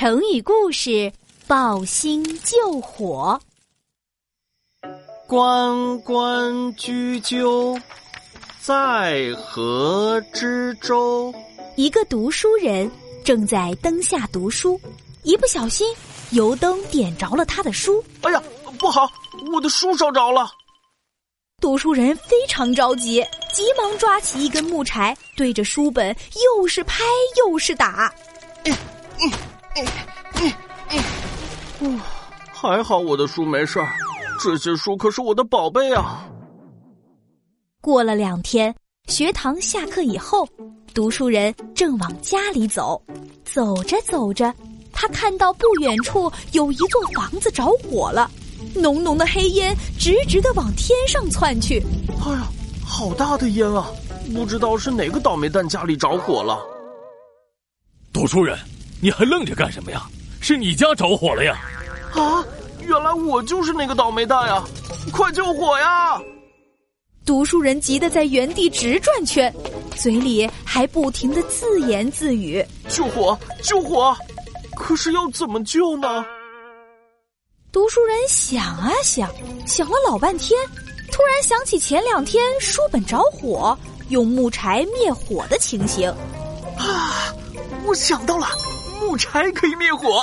成语故事：抱薪救火。关关雎鸠，在河之洲。一个读书人正在灯下读书，一不小心，油灯点着了他的书。哎呀，不好，我的书烧着了！读书人非常着急，急忙抓起一根木柴，对着书本又是拍又是打。嗯嗯嗯嗯嗯，还好我的书没事儿，这些书可是我的宝贝啊。过了两天，学堂下课以后，读书人正往家里走，走着走着，他看到不远处有一座房子着火了。浓浓的黑烟直直的往天上窜去，哎呀，好大的烟啊！不知道是哪个倒霉蛋家里着火了。读书人，你还愣着干什么呀？是你家着火了呀！啊，原来我就是那个倒霉蛋呀！快救火呀！读书人急得在原地直转圈，嘴里还不停的自言自语：“救火，救火！”可是要怎么救呢？读书人想啊想，想了老半天，突然想起前两天书本着火，用木柴灭火的情形。啊，我想到了，木柴可以灭火。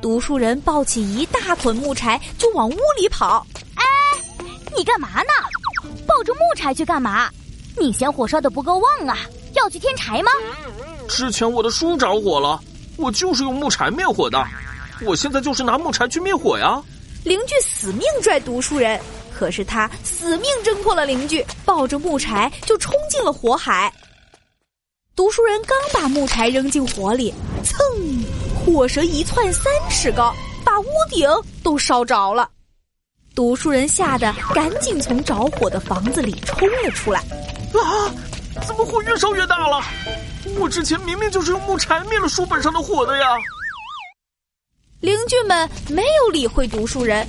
读书人抱起一大捆木柴就往屋里跑。哎，你干嘛呢？抱着木柴去干嘛？你嫌火烧的不够旺啊？要去添柴吗？之前我的书着火了，我就是用木柴灭火的。我现在就是拿木柴去灭火呀！邻居死命拽读书人，可是他死命挣脱了邻居，抱着木柴就冲进了火海。读书人刚把木柴扔进火里，噌，火舌一窜三尺高，把屋顶都烧着了。读书人吓得赶紧从着火的房子里冲了出来。啊！怎么火越烧越大了？我之前明明就是用木柴灭了书本上的火的呀！邻居们没有理会读书人，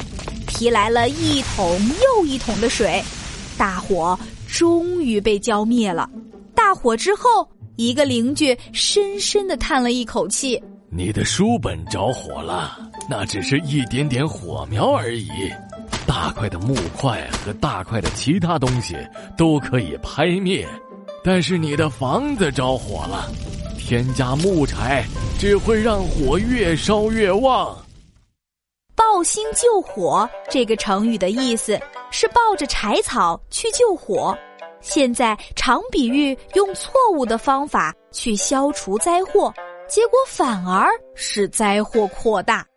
提来了一桶又一桶的水，大火终于被浇灭了。大火之后，一个邻居深深的叹了一口气：“你的书本着火了，那只是一点点火苗而已，大块的木块和大块的其他东西都可以拍灭，但是你的房子着火了。”添加木柴只会让火越烧越旺。抱薪救火这个成语的意思是抱着柴草去救火，现在常比喻用错误的方法去消除灾祸，结果反而使灾祸扩大。